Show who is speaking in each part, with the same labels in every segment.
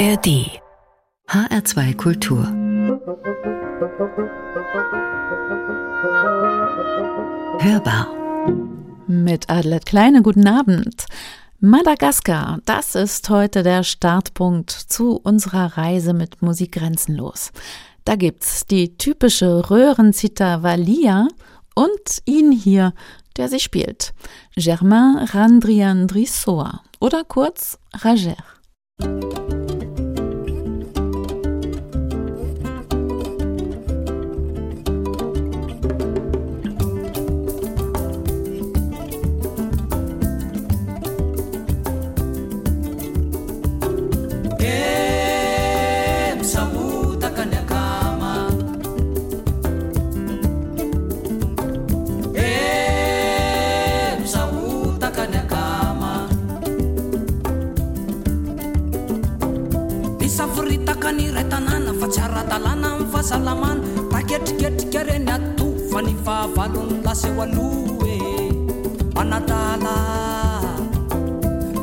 Speaker 1: ARD HR2 Kultur Hörbar
Speaker 2: Mit Adelet Kleine, guten Abend. Madagaskar, das ist heute der Startpunkt zu unserer Reise mit Musik grenzenlos. Da gibt's die typische Röhrenzita Valia und ihn hier, der sie spielt. Germain Randriandrissoa oder kurz Rager.
Speaker 3: aloe manatala.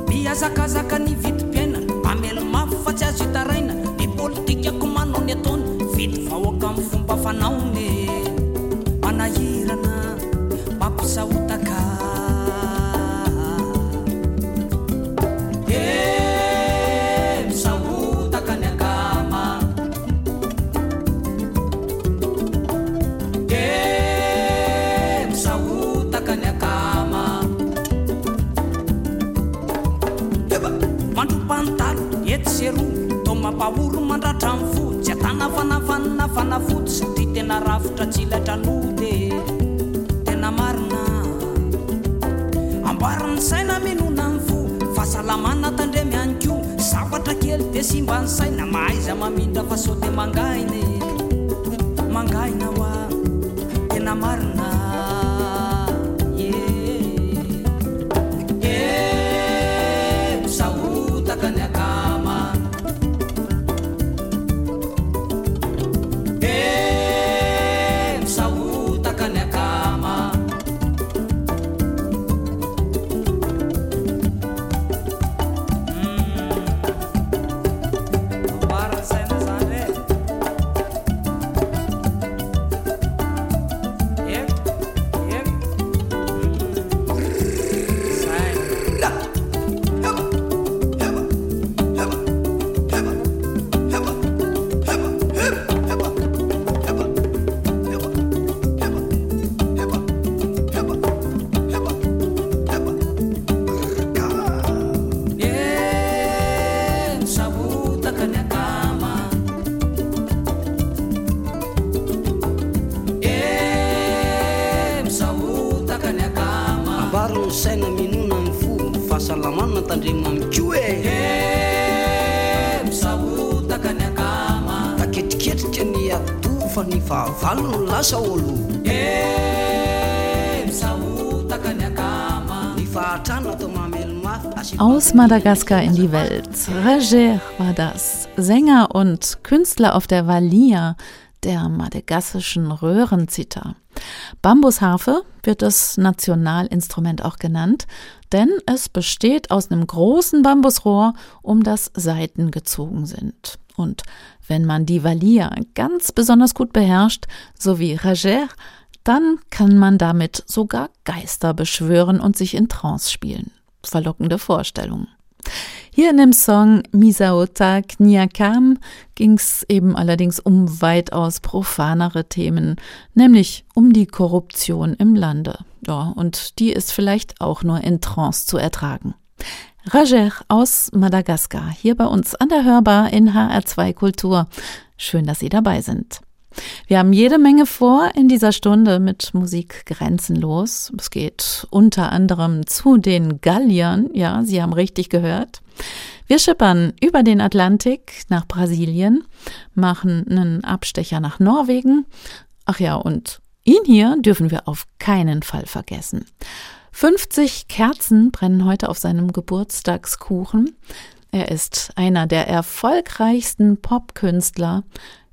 Speaker 3: Miazakazaka ny vitim-piainana mpamelo mafy fa tsy azo hitaraina ny politikako manao ny ataony vity vahoaka amin'ny fomba fanaone mampahory mandratra ny fo tsy atana fanafanina fanafody sy ty tena rafitra tsilatra node tena marina. Ambariny saina minona ny fo fahasalamana tandremy any ko zavatra kely de sy mba ny saina mahaiza mamindra fa so de mangainy mangaina ho Aus Madagaskar in die Welt. Rager war das. Sänger und Künstler auf der Valia, der madagassischen Röhrenzither. Bambusharfe wird das Nationalinstrument auch genannt, denn es besteht aus einem großen Bambusrohr, um das Saiten gezogen sind. Und wenn man die Valia ganz besonders gut beherrscht, so wie Rager, dann kann man damit sogar Geister beschwören und sich in Trance spielen. Verlockende Vorstellung. Hier in dem Song Misaota Kniakam ging es eben allerdings um weitaus profanere Themen, nämlich um die Korruption im Lande. Ja, und die ist vielleicht auch nur in Trance zu ertragen. Rajer aus Madagaskar, hier bei uns an der Hörbar in HR2 Kultur. Schön, dass Sie dabei sind. Wir haben jede Menge vor in dieser Stunde mit Musik grenzenlos. Es geht unter anderem zu den Galliern. Ja, Sie haben richtig gehört. Wir schippern über den Atlantik nach Brasilien, machen einen Abstecher nach Norwegen. Ach ja, und ihn hier dürfen wir auf keinen Fall vergessen. 50 Kerzen brennen heute auf seinem Geburtstagskuchen. Er ist einer der erfolgreichsten Popkünstler,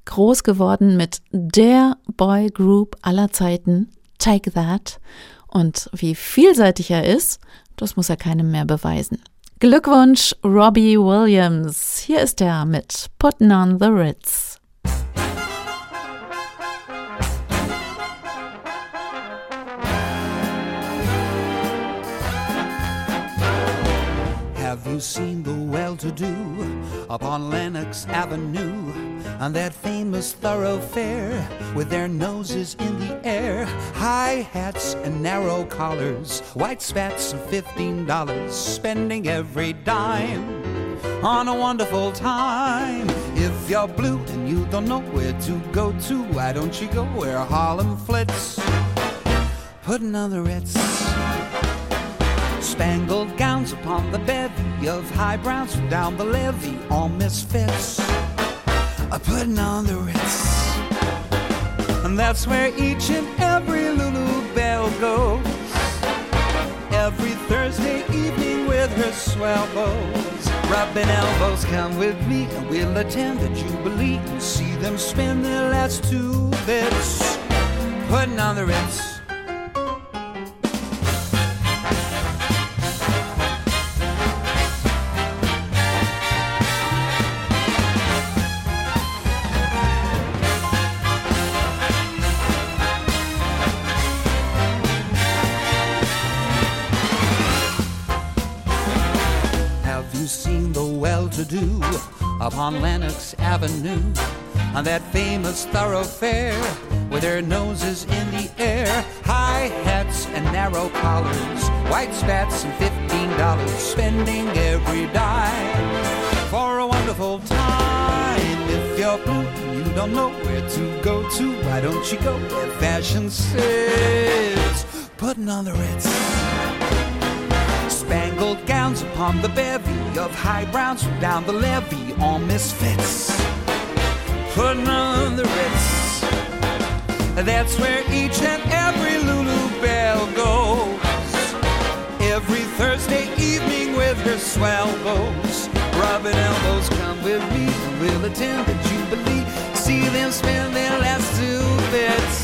Speaker 3: groß geworden mit der Boy Group aller Zeiten, Take That. Und wie vielseitig er ist, das muss er keinem mehr beweisen.
Speaker 2: Glückwunsch, Robbie Williams. Hier ist er mit Puttin' on the Ritz.
Speaker 4: You seen the well-to-do upon Lenox Avenue on that famous thoroughfare with their noses in the air, high hats and narrow collars, white spats and fifteen dollars, spending every dime on a wonderful time. If you're blue and you don't know where to go to, why don't you go where Harlem flits? Putting on the Ritz spangled gowns upon the bevy of high browns down the levee, all misfits are putting on the Ritz. And that's where each and every Lulu Belle goes. Every Thursday evening with her swell bows. Rubbing elbows, come with me and we'll attend the Jubilee and see them spend their last two bits. Putting on the Ritz. Upon Lenox Avenue on that famous thoroughfare with their noses in the air, high hats and narrow collars, white spats and fifteen dollars, spending every dime for a wonderful time. If you're blue and you don't know where to go to, why don't you go where fashion sits? Putting on the Ritz spangled gowns upon the bevy of high browns from down the levee, all misfits. Putting on the Ritz. That's where each and every Lulu Belle goes. Every Thursday evening with her swell bows. Rubbing elbows, come with me and we'll attend the Jubilee. See them spend their last two bits.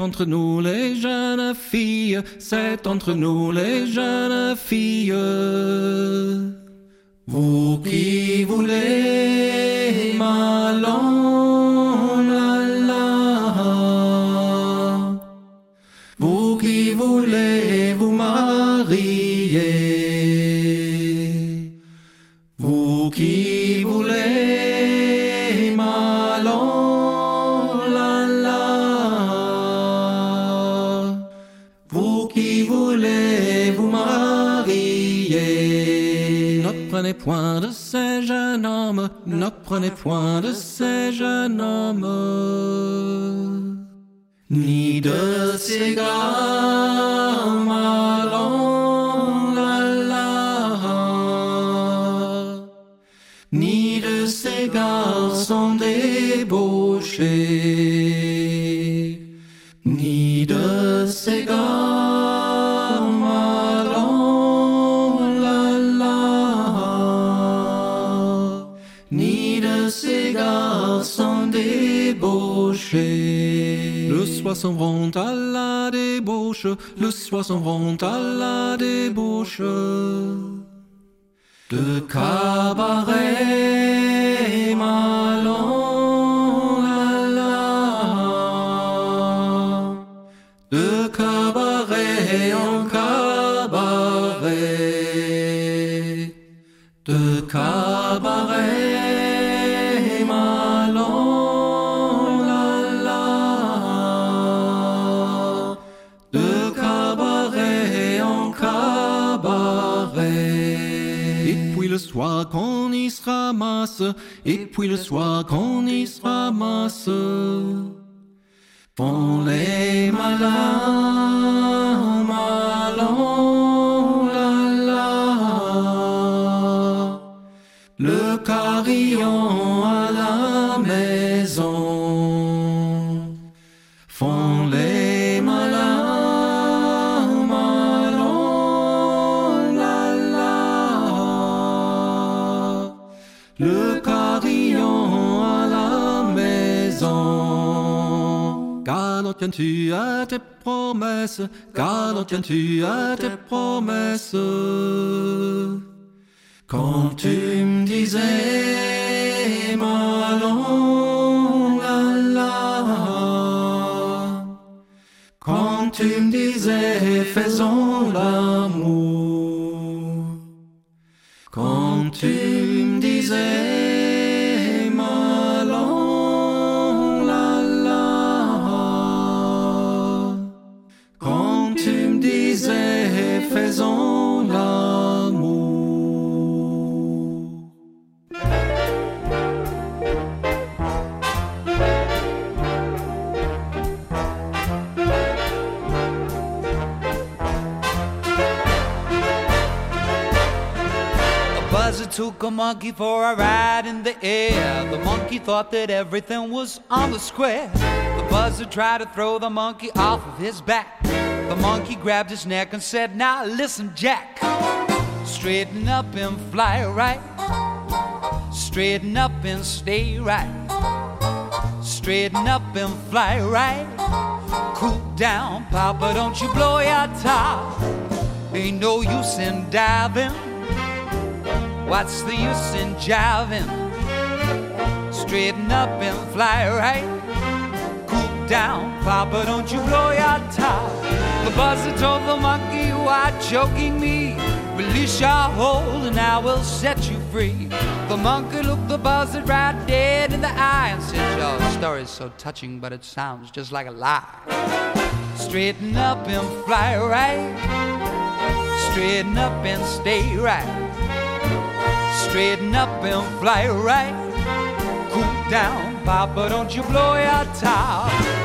Speaker 5: Entre nous les jeunes filles, c'est entre nous les jeunes ni de ces gars malon, la, la, ni de ces gars sont débauchés. Soir s'en vont à la débauche, le soir s'en vont à la débauche. De cabaret malon, se ramasse, et puis le soir qu'on y se ramasse, font les malins, malins, Quand tiens-tu à tes promesses Quand tiens-tu à tes promesses Quand tu me disais, Malon, la la. Quand tu me disais, faisons
Speaker 4: took a monkey for a ride in the air. The monkey thought that everything was on the square. The buzzer tried to throw the monkey off of his back. The monkey grabbed his neck and said, Now listen, Jack. Straighten up and fly right. Straighten up and stay right. Straighten up and fly right. Cool down, Papa, don't you blow your top. Ain't no use in diving. What's the use in jiving? Straighten up and fly right. Cool down, Papa, don't you blow your top. The buzzer told the monkey, are choking me. Release your hold and I will set you free. The monkey looked the buzzard right dead in the eye and said, Your story's so touching, but it sounds just like a lie. Straighten up and fly right. Straighten up and stay right. Straighten up and fly right. Cool down, Papa, don't you blow your top.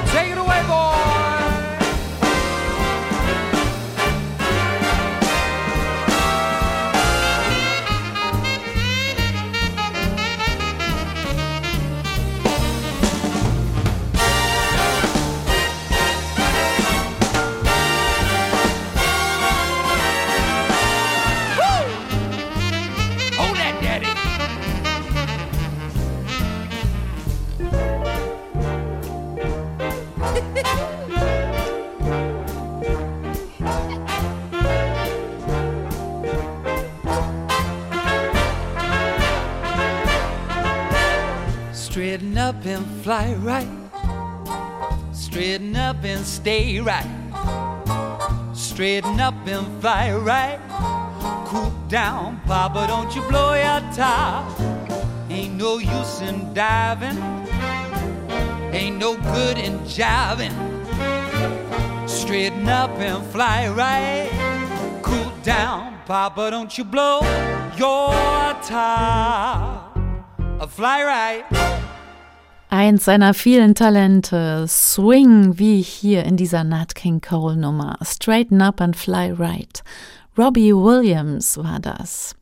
Speaker 4: Fly right. Straighten up and stay right. Straighten up and fly right. Cool down, Papa, don't you blow your top. Ain't no use in diving. Ain't no good in jiving. Straighten up and fly right. Cool down, Papa, don't you blow your top. Fly right.
Speaker 2: Eins seiner vielen Talente, Swing, wie hier in dieser Nat King Cole Nummer. Straighten up and fly right. Robbie Williams war das.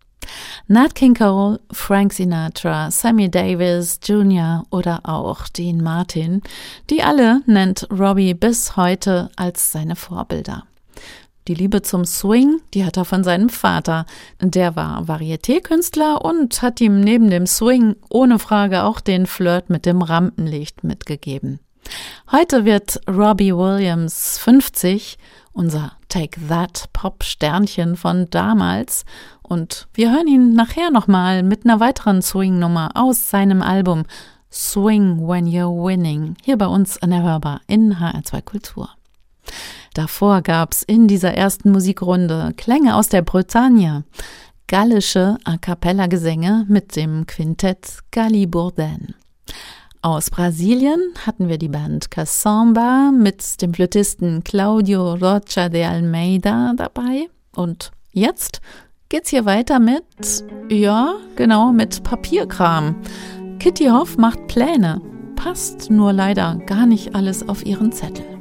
Speaker 2: Nat King Cole, Frank Sinatra, Sammy Davis Jr. oder auch Dean Martin, die alle nennt Robbie bis heute als seine Vorbilder. Die Liebe zum Swing, die hat er von seinem Vater. Der war Varieté-Künstler und hat ihm neben dem Swing ohne Frage auch den Flirt mit dem Rampenlicht mitgegeben. Heute wird Robbie Williams 50, unser Take That Pop-Sternchen von damals. Und wir hören ihn nachher nochmal mit einer weiteren Swing-Nummer aus seinem Album Swing When You're Winning, hier bei uns an der Hörbar in HR2 Kultur. Davor gab's in dieser ersten Musikrunde Klänge aus der Bretagne, gallische A cappella Gesänge mit dem Quintett Galibourdain. Aus Brasilien hatten wir die Band Cassamba mit dem Flötisten Claudio Rocha de Almeida dabei. Und jetzt geht's hier weiter mit, ja, genau, mit Papierkram. Kitty Hoff macht Pläne, passt nur leider gar nicht alles auf ihren Zettel.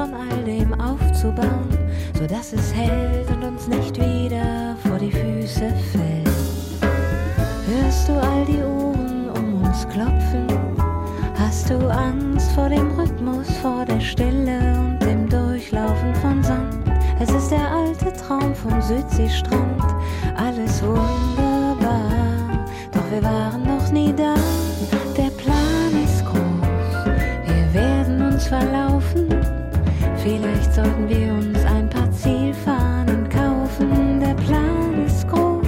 Speaker 6: Von all dem aufzubauen, sodass es hält und uns nicht wieder vor die Füße fällt? Hörst du all die Uhren um uns klopfen? Hast du Angst vor dem Rhythmus, vor der Stille und dem Durchlaufen von Sand? Es ist der alte Traum vom Südseestrand alles wunderbar, doch wir waren noch nie da. Der Plan ist groß, wir werden uns verlaufen. Sollten wir uns ein paar Zielfahnen kaufen. Der Plan ist groß,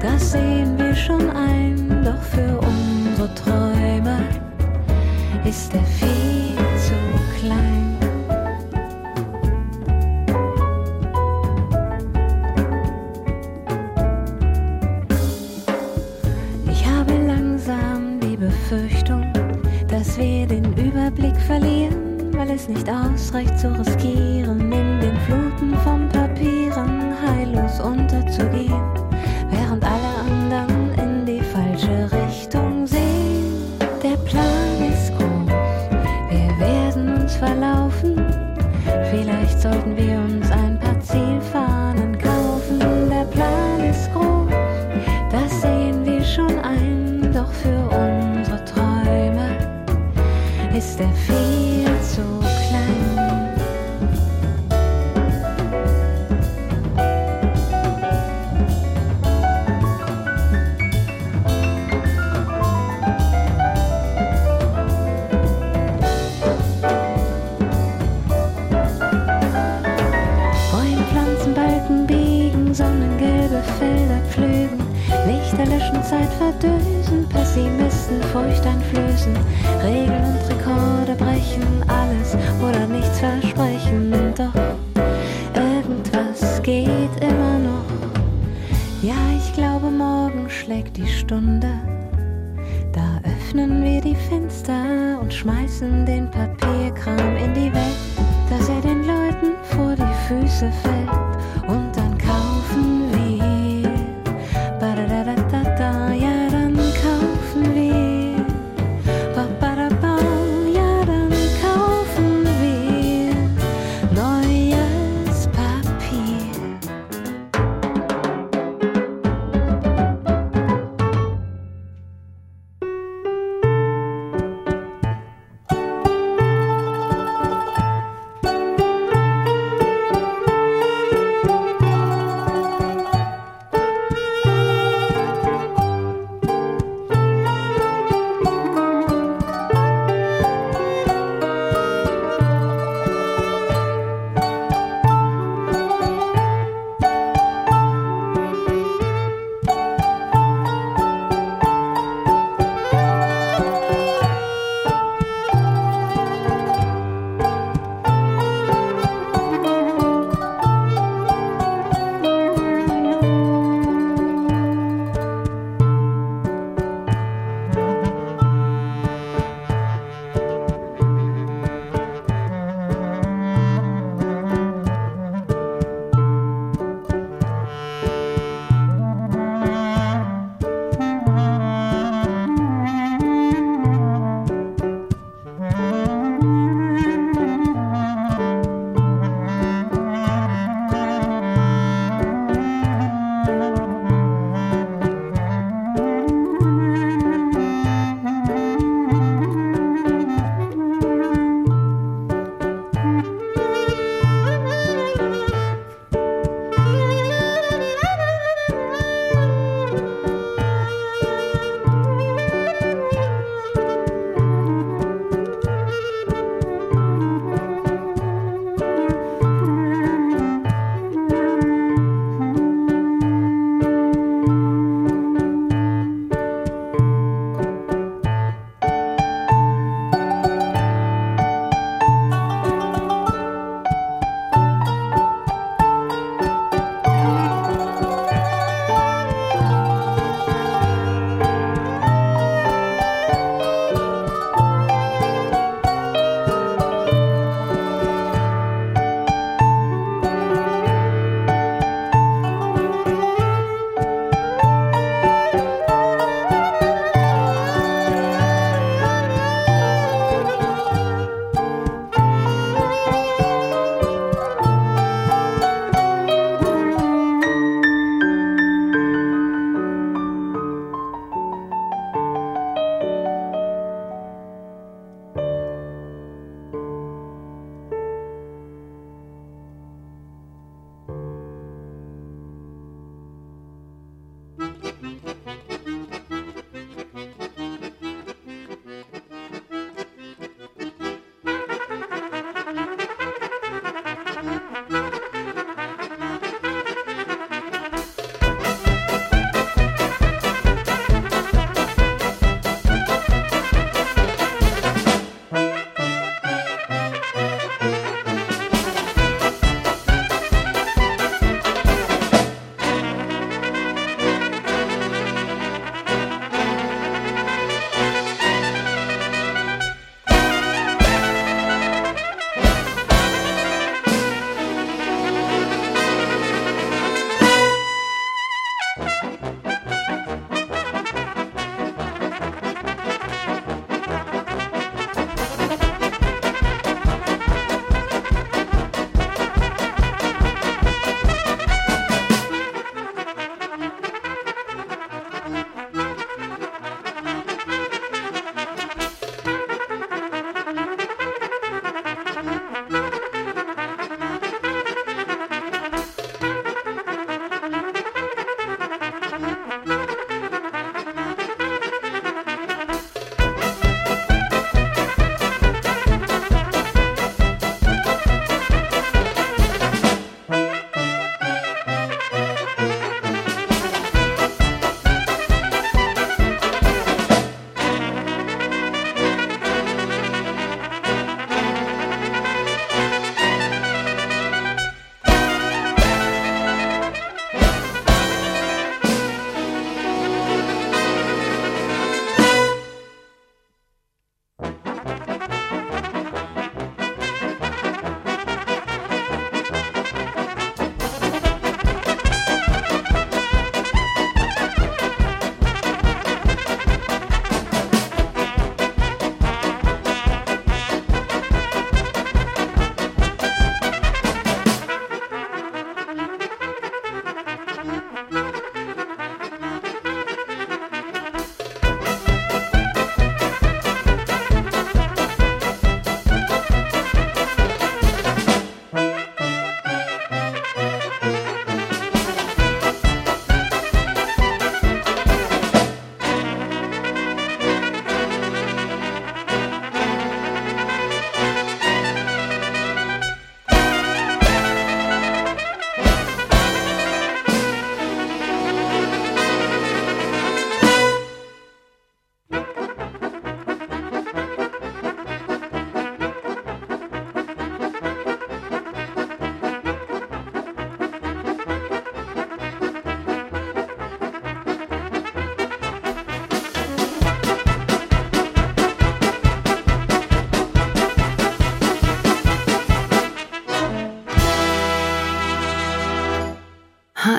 Speaker 6: das sehen wir schon ein, doch für unsere Träume ist der geht immer noch. Ja, ich glaube, morgen schlägt die Stunde. Da öffnen wir die Fenster und schmeißen den Papierkram in die Welt, dass er den Leuten vor die Füße fällt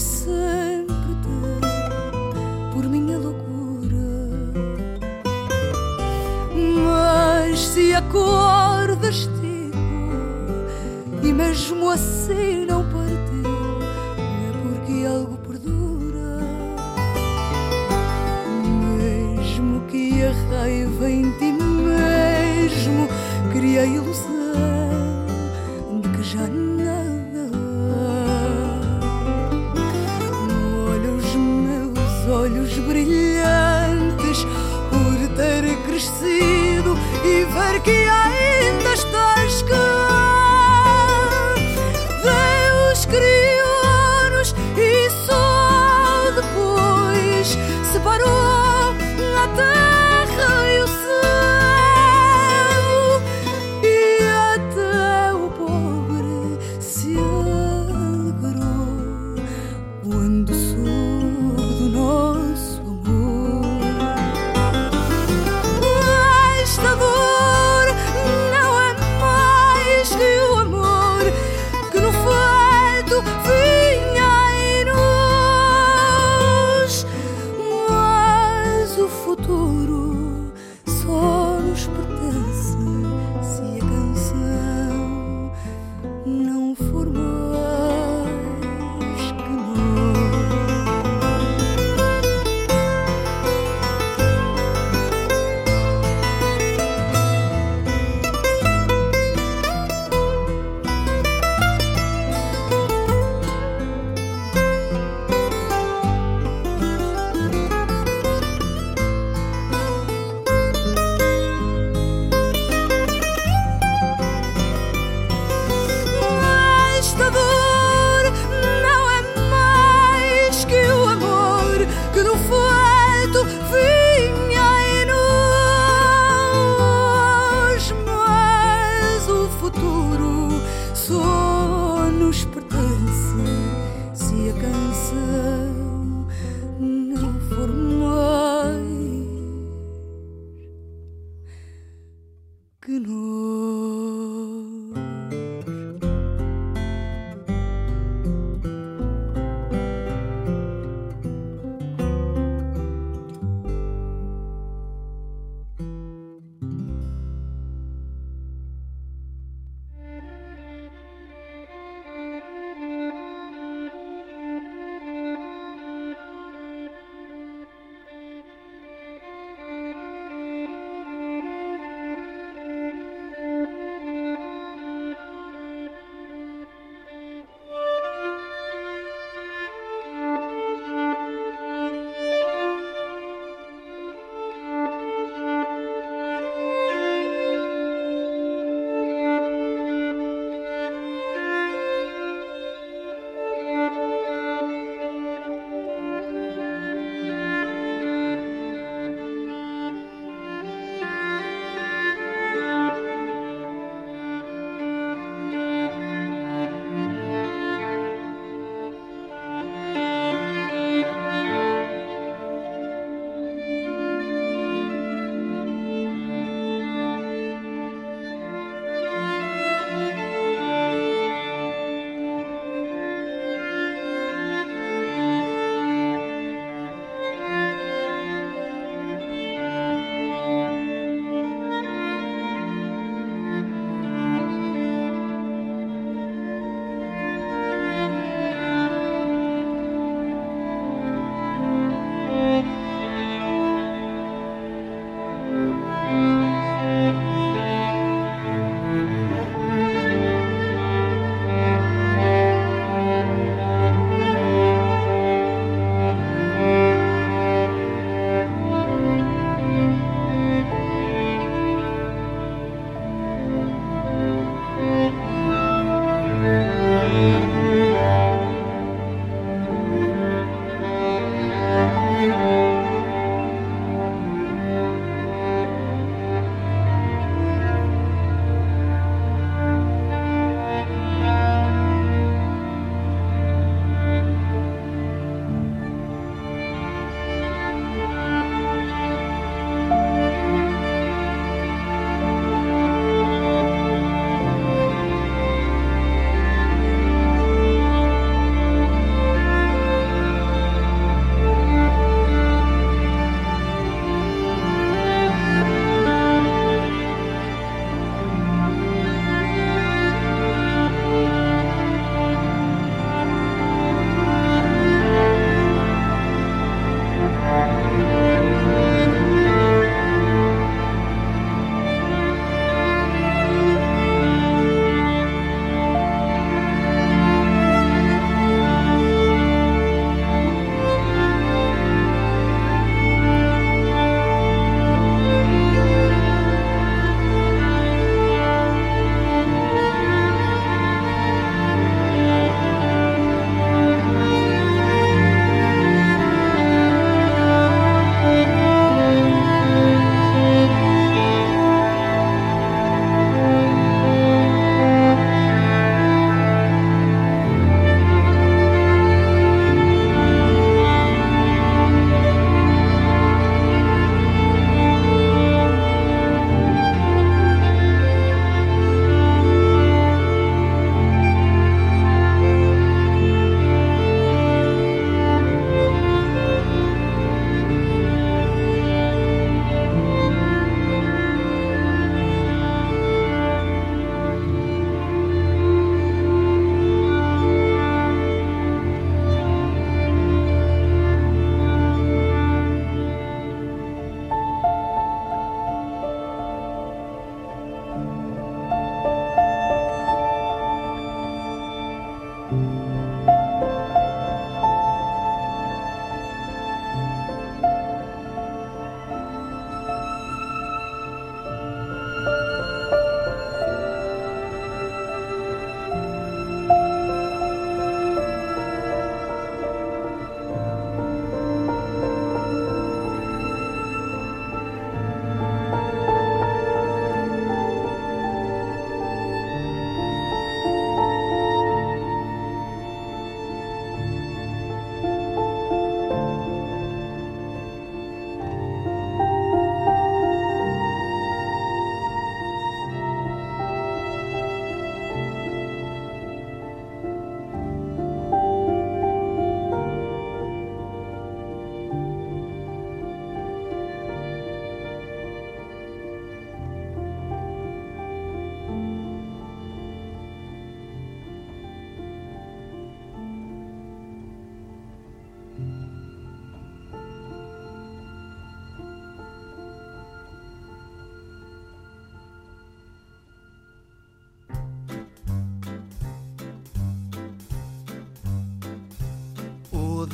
Speaker 1: sempre te por minha loucura. Mas se acordas, digo, e mesmo assim não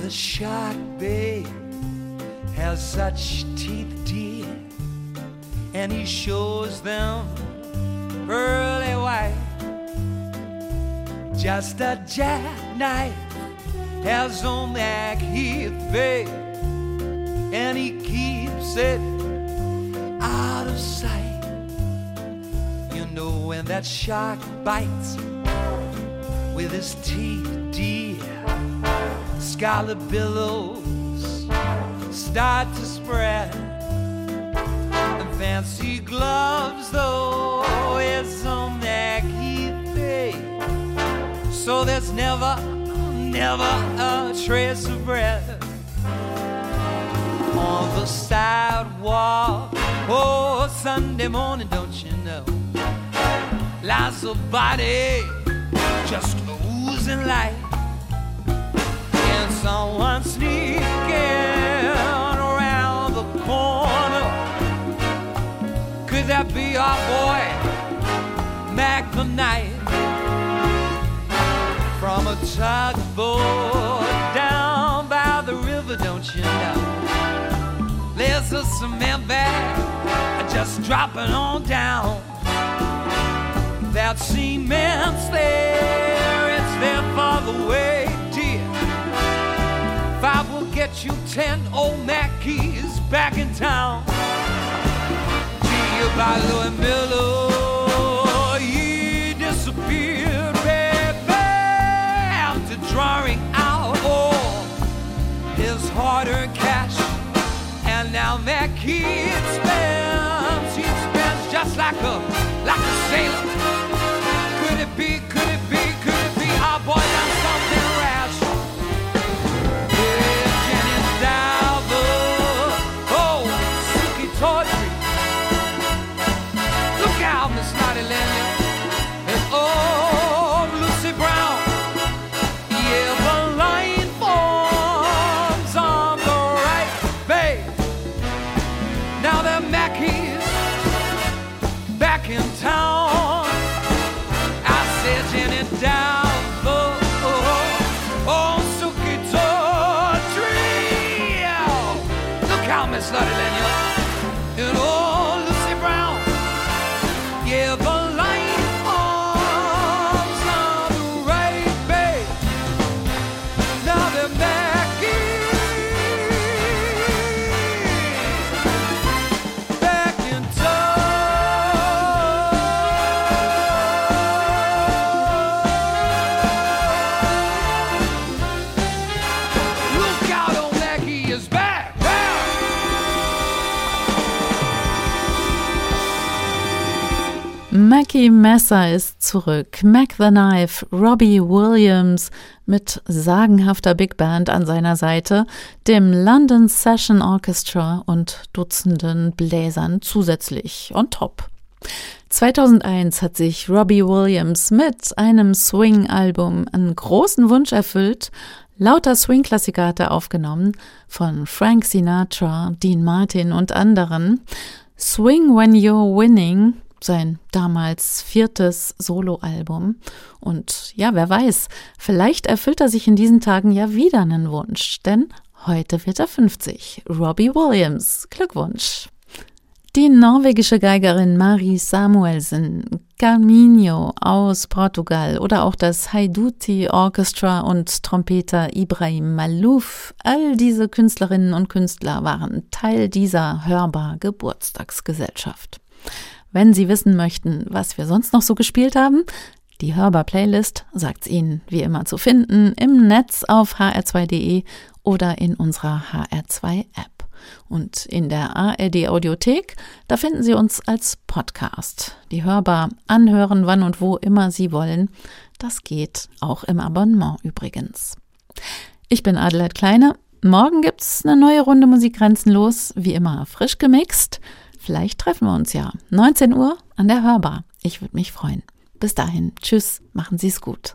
Speaker 4: the shark, babe, has such teeth, dear, and he shows them pearly white. Just a jackknife has on that heath, babe, and he keeps it out of sight. You know when that shark bites with his teeth, dear, scarlet billows start to spread. And fancy gloves, though, is on heath, babe. So there's never, never a trace of breath on the sidewalk. Oh, Sunday morning, don't you know? Lies a body just oozing and someone sneaking around the corner. Could that be our boy, Mac the Knight? From a tugboat down by the river, don't you know? There's a cement bag just dropping on down. That cement's there, it's there for the way. Five will get you ten old Mackeys back in town. Gee, by Louis Miller, he disappeared, baby, after drawing out all his hard-earned cash. And now Mackey spends, he spends just like a like a sailor.
Speaker 2: Messer ist zurück. Mac the Knife, Robbie Williams mit sagenhafter Big Band an seiner Seite, dem London Session Orchestra und Dutzenden Bläsern zusätzlich on top. 2001 hat sich Robbie Williams mit einem Swing-Album einen großen Wunsch erfüllt. Lauter Swing-Klassiker hat er aufgenommen, von Frank Sinatra, Dean Martin und anderen. Swing When You're Winning, sein damals viertes Soloalbum. Und ja, wer weiß, vielleicht erfüllt er sich in diesen Tagen ja wieder einen Wunsch, denn heute wird er 50. Robbie Williams, Glückwunsch. Die norwegische Geigerin Marie Samuelsen, Carminho aus Portugal oder auch das Haiduti Orchestra und Trompeter Ibrahim Malouf, all diese Künstlerinnen und Künstler waren Teil dieser hörbar Geburtstagsgesellschaft. Wenn Sie wissen möchten, was wir sonst noch so gespielt haben, die Hörbar-Playlist sagt's Ihnen wie immer zu finden im Netz auf hr2.de oder in unserer HR2-App. Und in der ARD Audiothek, da finden Sie uns als Podcast. Die hörbar anhören, wann und wo immer Sie wollen. Das geht auch im Abonnement übrigens. Ich bin Adelheid Kleine. Morgen gibt's eine neue Runde Musik grenzenlos, wie immer frisch gemixt. Vielleicht treffen wir uns ja. 19 Uhr an der Hörbar. Ich würde mich freuen. Bis dahin. Tschüss. Machen Sie es gut.